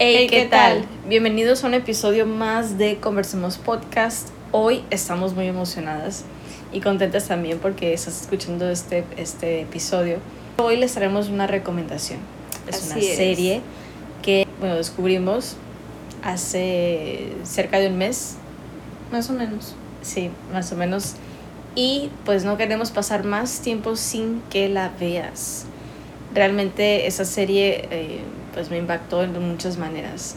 Hey, ¿qué, tal? Bienvenidos a un episodio más de Conversemos Podcast. Hoy estamos muy emocionadas y contentas también porque estás escuchando este, este episodio. Hoy les traemos una recomendación. Es una serie que, bueno, descubrimos hace cerca de un mes. Más o menos. Sí, más o menos. Y pues no queremos pasar más tiempo sin que la veas. Realmente esa serie eh, pues me impactó en muchas maneras.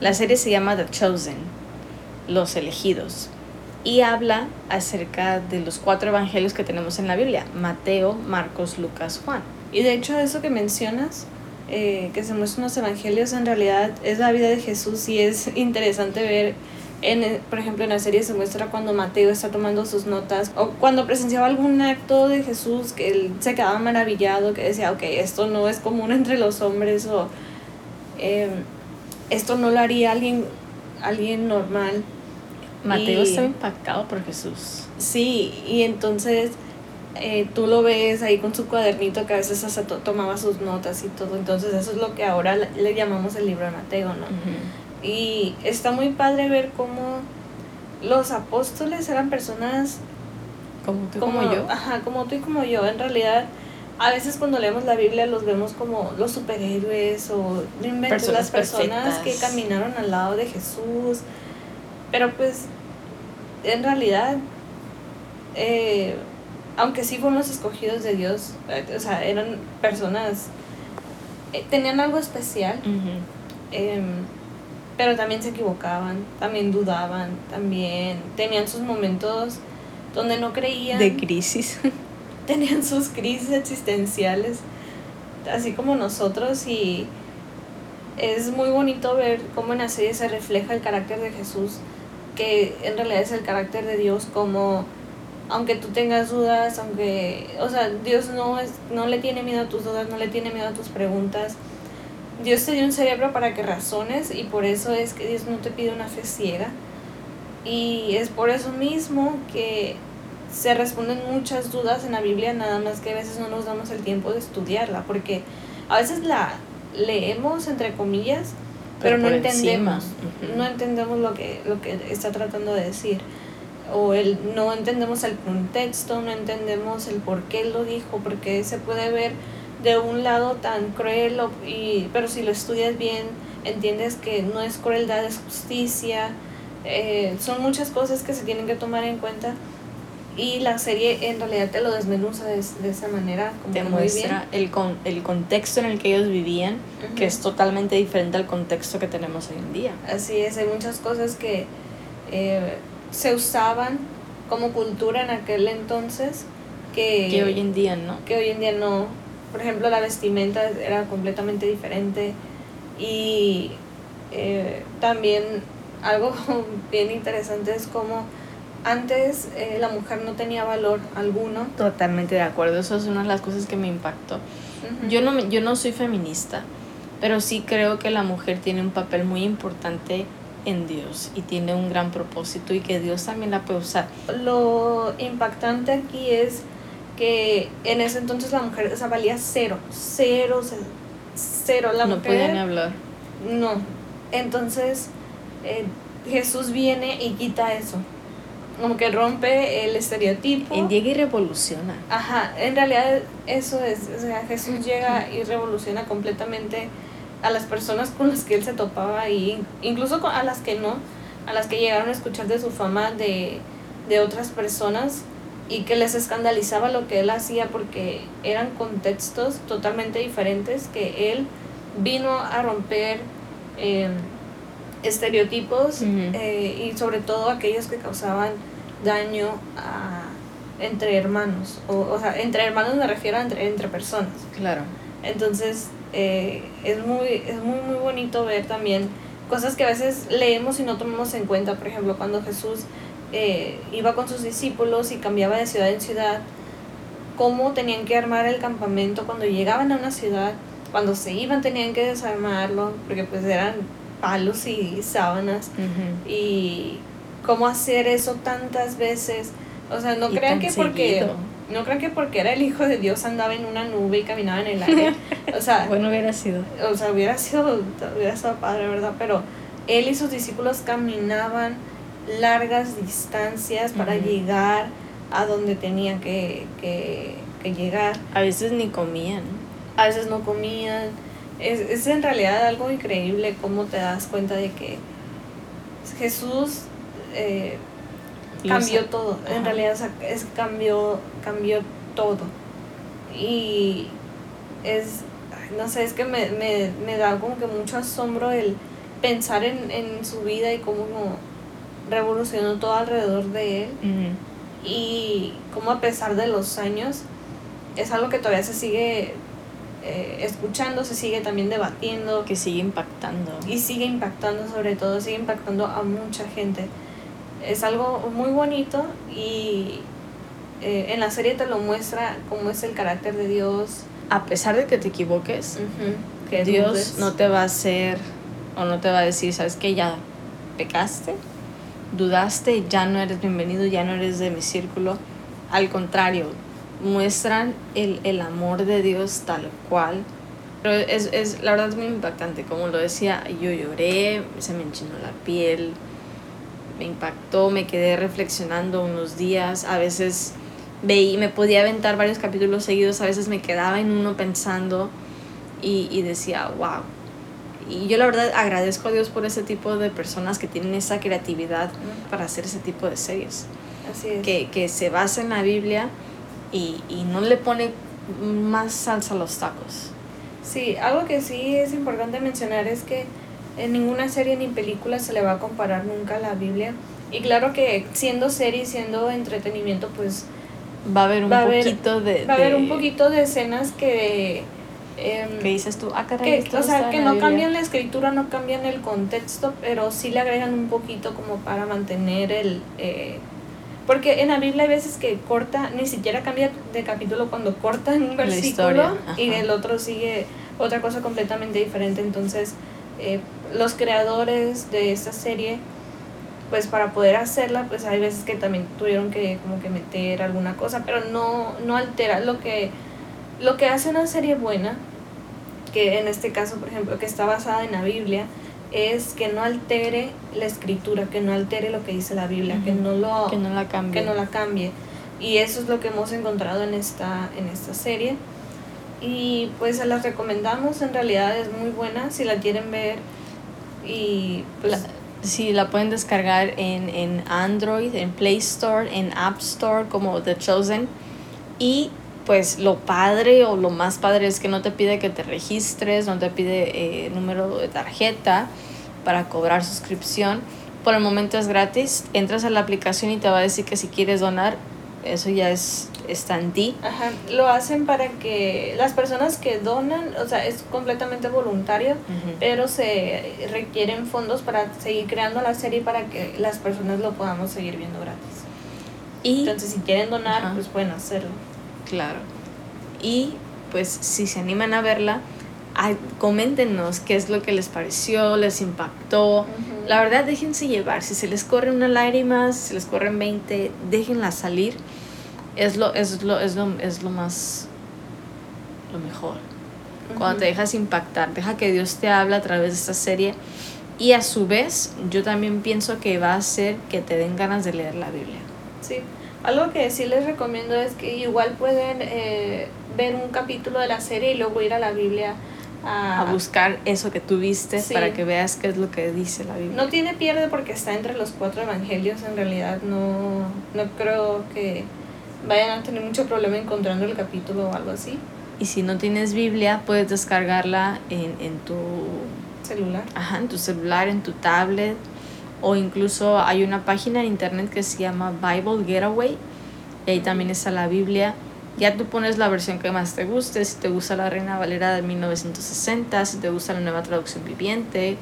La serie se llama The Chosen, Los Elegidos, y habla acerca de los cuatro evangelios que tenemos en la Biblia, Mateo, Marcos, Lucas, Juan. Y de hecho eso que mencionas, eh, que se muestran los evangelios, en realidad es la vida de Jesús y es interesante ver en, por ejemplo, en la serie se muestra cuando Mateo está tomando sus notas o cuando presenciaba algún acto de Jesús que él se quedaba maravillado, que decía, ok, esto no es común entre los hombres o eh, esto no lo haría alguien, alguien normal. Mateo está impactado por Jesús. Sí, y entonces eh, tú lo ves ahí con su cuadernito que a veces hasta tomaba sus notas y todo. Entonces eso es lo que ahora le, llamamos el libro de Mateo, ¿no? Y está muy padre ver cómo los apóstoles eran personas como tú como, yo. Ajá, como tú y como yo. En realidad, a veces cuando leemos la Biblia los vemos como los superhéroes o las personas que caminaron al lado de Jesús. Pero pues, en realidad, eh, aunque sí fueron los escogidos de Dios, eh, o sea, eran personas, eh, tenían algo especial pero también se equivocaban, también dudaban, también tenían sus momentos donde no creían. De crisis. Tenían sus crisis existenciales, así como nosotros, y es muy bonito ver cómo en la serie se refleja el carácter de Jesús, que en realidad es el carácter de Dios, como aunque tú tengas dudas, aunque, o sea, Dios no, es, no le tiene miedo a tus dudas, no le tiene miedo a tus preguntas, Dios te dio un cerebro para que razones y por eso es que Dios no te pide una fe ciega. Y es por eso mismo que se responden muchas dudas en la Biblia, nada más que a veces no nos damos el tiempo de estudiarla, porque a veces la leemos entre comillas, pero, no entendemos, no entendemos lo que, lo que está tratando de decir. O el, no entendemos el contexto, no entendemos el por qué lo dijo, porque se puede ver de un lado tan cruel, y, pero si lo estudias bien, entiendes que no es crueldad, es justicia. Eh, son muchas cosas que se tienen que tomar en cuenta y la serie en realidad te lo desmenuza de, esa manera. Como te muestra El, con, el contexto en el que ellos vivían, que es totalmente diferente al contexto que tenemos hoy en día. Así es, hay muchas cosas que eh, se usaban como cultura en aquel entonces que, que hoy en día no. Que hoy en día no por ejemplo, la vestimenta era completamente diferente y eh, también algo bien interesante es como antes eh, la mujer no tenía valor alguno. Totalmente de acuerdo, eso es una de las cosas que me impactó. yo, no, yo no soy feminista, pero sí creo que la mujer tiene un papel muy importante en Dios y tiene un gran propósito y que Dios también la puede usar. Lo impactante aquí es que en ese entonces la mujer, o valía cero, cero, cero. La no podía ni hablar. No. Entonces, eh, Jesús viene y quita eso. Como que rompe el estereotipo. En llega y revoluciona. Ajá, en realidad eso es, o sea, Jesús llega y revoluciona completamente a las personas con las que él se topaba y incluso a las que no, a las que llegaron a escuchar de su fama de, de otras personas y que les escandalizaba lo que él hacía porque eran contextos totalmente diferentes que él vino a romper em, estereotipos eh, y sobre todo aquellos que causaban daño a, entre hermanos o, o sea entre hermanos me refiero a entre, entre personas. Claro. Entonces eh, es muy es muy muy bonito ver también cosas que a veces leemos y no tomamos en cuenta. Por ejemplo cuando Jesús eh, iba con sus discípulos y cambiaba de ciudad en ciudad, cómo tenían que armar el campamento cuando llegaban a una ciudad, cuando se iban tenían que desarmarlo, porque pues eran palos y sábanas, y cómo hacer eso tantas veces. O sea, no crean que porque no creo que porque era el hijo de Dios andaba en una nube y caminaba en el aire. O sea, bueno hubiera sido. O sea, hubiera sido, hubiera estado padre, ¿verdad? Pero él y sus discípulos caminaban largas distancias para llegar a donde tenían que, que, que, llegar. A veces ni comían. A veces no comían. Es, es en realidad algo increíble cómo te das cuenta de que Jesús eh, cambió todo. En realidad es, cambió, cambió todo. Y es, no sé, es que me, me, me da como que mucho asombro el pensar en, en su vida y cómo revolucionó todo alrededor de él. Y cómo a pesar de los años, es algo que todavía se sigue eh, escuchando, se sigue también debatiendo. Que sigue impactando. Y sigue impactando sobre todo, sigue impactando a mucha gente es algo muy bonito y eh, en la serie te lo muestra cómo es el carácter de Dios. A pesar de que te equivoques, que Dios no te va a hacer o no te va a decir, sabes que ya pecaste, dudaste, ya no eres bienvenido, ya no eres de mi círculo. Al contrario, muestran el, el amor de Dios tal cual. Pero es, es, la verdad es muy impactante, como lo decía, yo lloré, se me enchinó la piel, me impactó, me quedé reflexionando unos días, a veces veí, me podía aventar varios capítulos seguidos, a veces me quedaba en uno pensando y, y decía, wow. Y yo la verdad agradezco a Dios por ese tipo de personas que tienen esa creatividad para hacer ese tipo de series. Así es. Que, que se basa en la Biblia y, y no le pone más salsa a los tacos. Sí, algo que sí es importante mencionar es que en ninguna serie ni película se le va a comparar nunca a la Biblia. Y claro que siendo serie, siendo entretenimiento, pues va a haber un poquito de, Va a haber un poquito de escenas que... Eh, ¿Qué dices tú? Ah, caray, que, o sea, que no cambian la escritura, no cambian el contexto, pero sí le agregan un poquito como para mantener el... Eh, porque en la Biblia hay veces que corta, ni siquiera cambia de capítulo cuando corta en un versículo y el otro sigue otra cosa completamente diferente. Entonces, eh, los creadores de esta serie, pues para poder hacerla, pues hay veces que también tuvieron que como que meter alguna cosa, pero no, no altera lo que, lo que hace una serie buena, que en este caso, por ejemplo, que está basada en la Biblia, es que no altere la escritura, que no altere lo que dice la Biblia, que no lo que no la cambie. Que no la cambie. Y eso es lo que hemos encontrado en esta, en esta serie. Y pues se las recomendamos, en realidad es muy buena si la quieren ver y pues, la, sí, la pueden descargar en, en Android, en Play Store, en App Store como The Chosen. Y pues lo padre o lo más padre es que no te pide que te registres, no te pide eh, número de tarjeta para cobrar suscripción. Por el momento es gratis. Entras a la aplicación y te va a decir que si quieres donar, eso ya es está en ti. Ajá, lo hacen para que las personas que donan, o sea, es completamente voluntario, pero se requieren fondos para seguir creando la serie para que las personas lo podamos seguir viendo gratis. Y, Entonces, si quieren donar, pues pueden hacerlo. Claro. Y pues si se animan a verla, coméntenos qué es lo que les pareció, les impactó. La verdad, déjense llevar. Si se les corre una lágrima, si se les corren 20, déjenla salir es lo, es lo, es lo, es lo más, lo mejor. Cuando te dejas impactar, deja que Dios te hable a través de esta serie y a su vez yo también pienso que va a hacer que te den ganas de leer la Biblia. Sí, algo que sí les recomiendo es que igual pueden eh, ver un capítulo de la serie y luego ir a la Biblia a, buscar eso que tuviste para que veas qué es lo que dice la Biblia. No tiene pierde porque está entre los cuatro evangelios, en realidad no, no creo que vayan a tener mucho problema encontrando el capítulo o algo así. Y si no tienes Biblia, puedes descargarla en, en tu celular. Ajá, en tu celular, en tu tablet. O incluso hay una página en internet que se llama Bible Getaway. Y ahí también está la Biblia. Ya tú pones la versión que más te guste. Si te gusta la Reina Valera de 1960, si te gusta la nueva traducción viviente,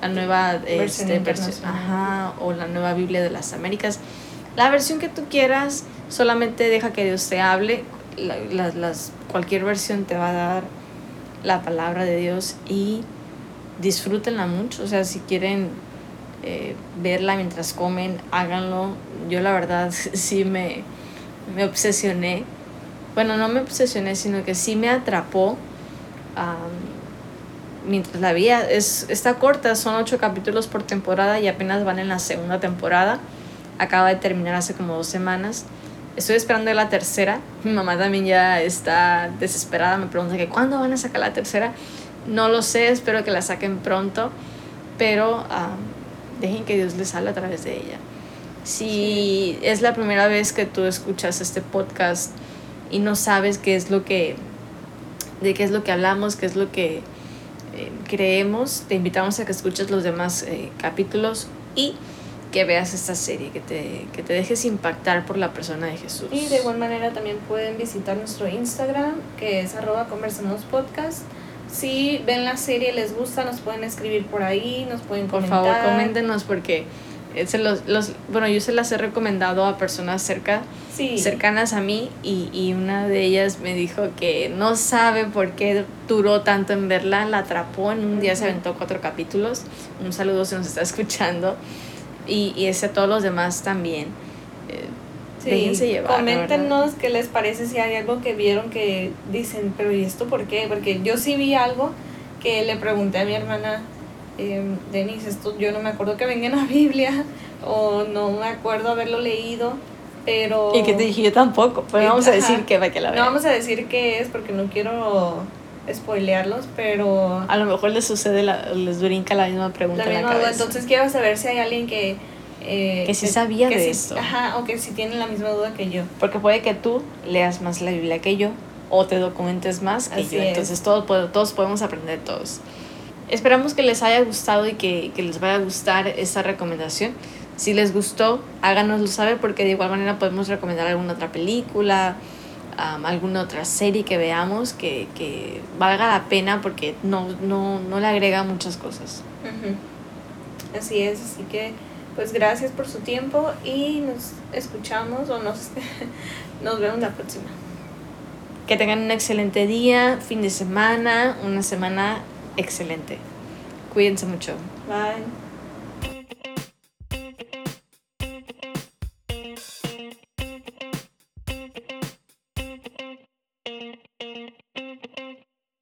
la nueva versión, este, ajá, o la nueva Biblia de las Américas. La versión que tú quieras solamente deja que Dios te hable. las, cualquier versión te va a dar la palabra de Dios y disfrútenla mucho. O sea, si quieren eh, verla mientras comen, háganlo. Yo la verdad sí me, me obsesioné bueno, no me obsesioné, sino que sí me atrapó mientras la vi. Es, está corta, son ocho capítulos por temporada y apenas van en la segunda temporada. Acaba de terminar hace como dos semanas. Estoy esperando la tercera. Mi mamá también ya está desesperada. Me pregunta que cuándo van a sacar la tercera. No lo sé, espero que la saquen pronto. Pero dejen que Dios les hable a través de ella. Si es la primera vez que tú escuchas este podcast y no sabes qué es lo que de qué es lo que hablamos, qué es lo que eh, creemos, te invitamos a que escuches los demás eh, capítulos y que veas esta serie, que te, que te dejes impactar por la persona de Jesús. Y de igual manera también pueden visitar nuestro Instagram, que es arroba conversamos podcast. Si ven la serie, les gusta, nos pueden escribir por ahí, nos pueden comentar. Por favor, coméntenos porque se los, los, bueno, yo se las he recomendado a personas cerca, cercanas a mí y, y, una de ellas me dijo que no sabe por qué duró tanto en verla, la atrapó, en un día se aventó cuatro capítulos, un saludo si nos está escuchando y, y ese a todos los demás también. Eh, déjense llevar. Coméntenos qué les parece si hay algo que vieron que dicen, pero ¿y esto por qué? Porque yo sí vi algo que le pregunté a mi hermana eh, Denise, esto yo no me acuerdo que venga en la Biblia o no me acuerdo haberlo leído, pero... Y que te dije yo tampoco, pero vamos a decir que va que la. No vamos a decir qué es porque no quiero spoilearlos, pero... A lo mejor les sucede, la, les brinca la misma pregunta la misma duda, entonces quiero saber si hay alguien que... Eh, que sí sabía de eso. Ajá, o que sí tiene la misma duda que yo. Porque puede que tú leas más la Biblia que yo o te documentes más que yo. Entonces todos, todos podemos aprender todos. Esperamos que les haya gustado y que, les vaya a gustar esta recomendación. Si les gustó, háganoslo saber porque de igual manera podemos recomendar alguna otra película, alguna otra serie que veamos que, valga la pena porque no, no, le agrega muchas cosas. Así es, así que pues gracias por su tiempo y nos escuchamos o nos, nos vemos la próxima. Que tengan un excelente día, fin de semana, una semana excelente. Cuídense mucho. Bye.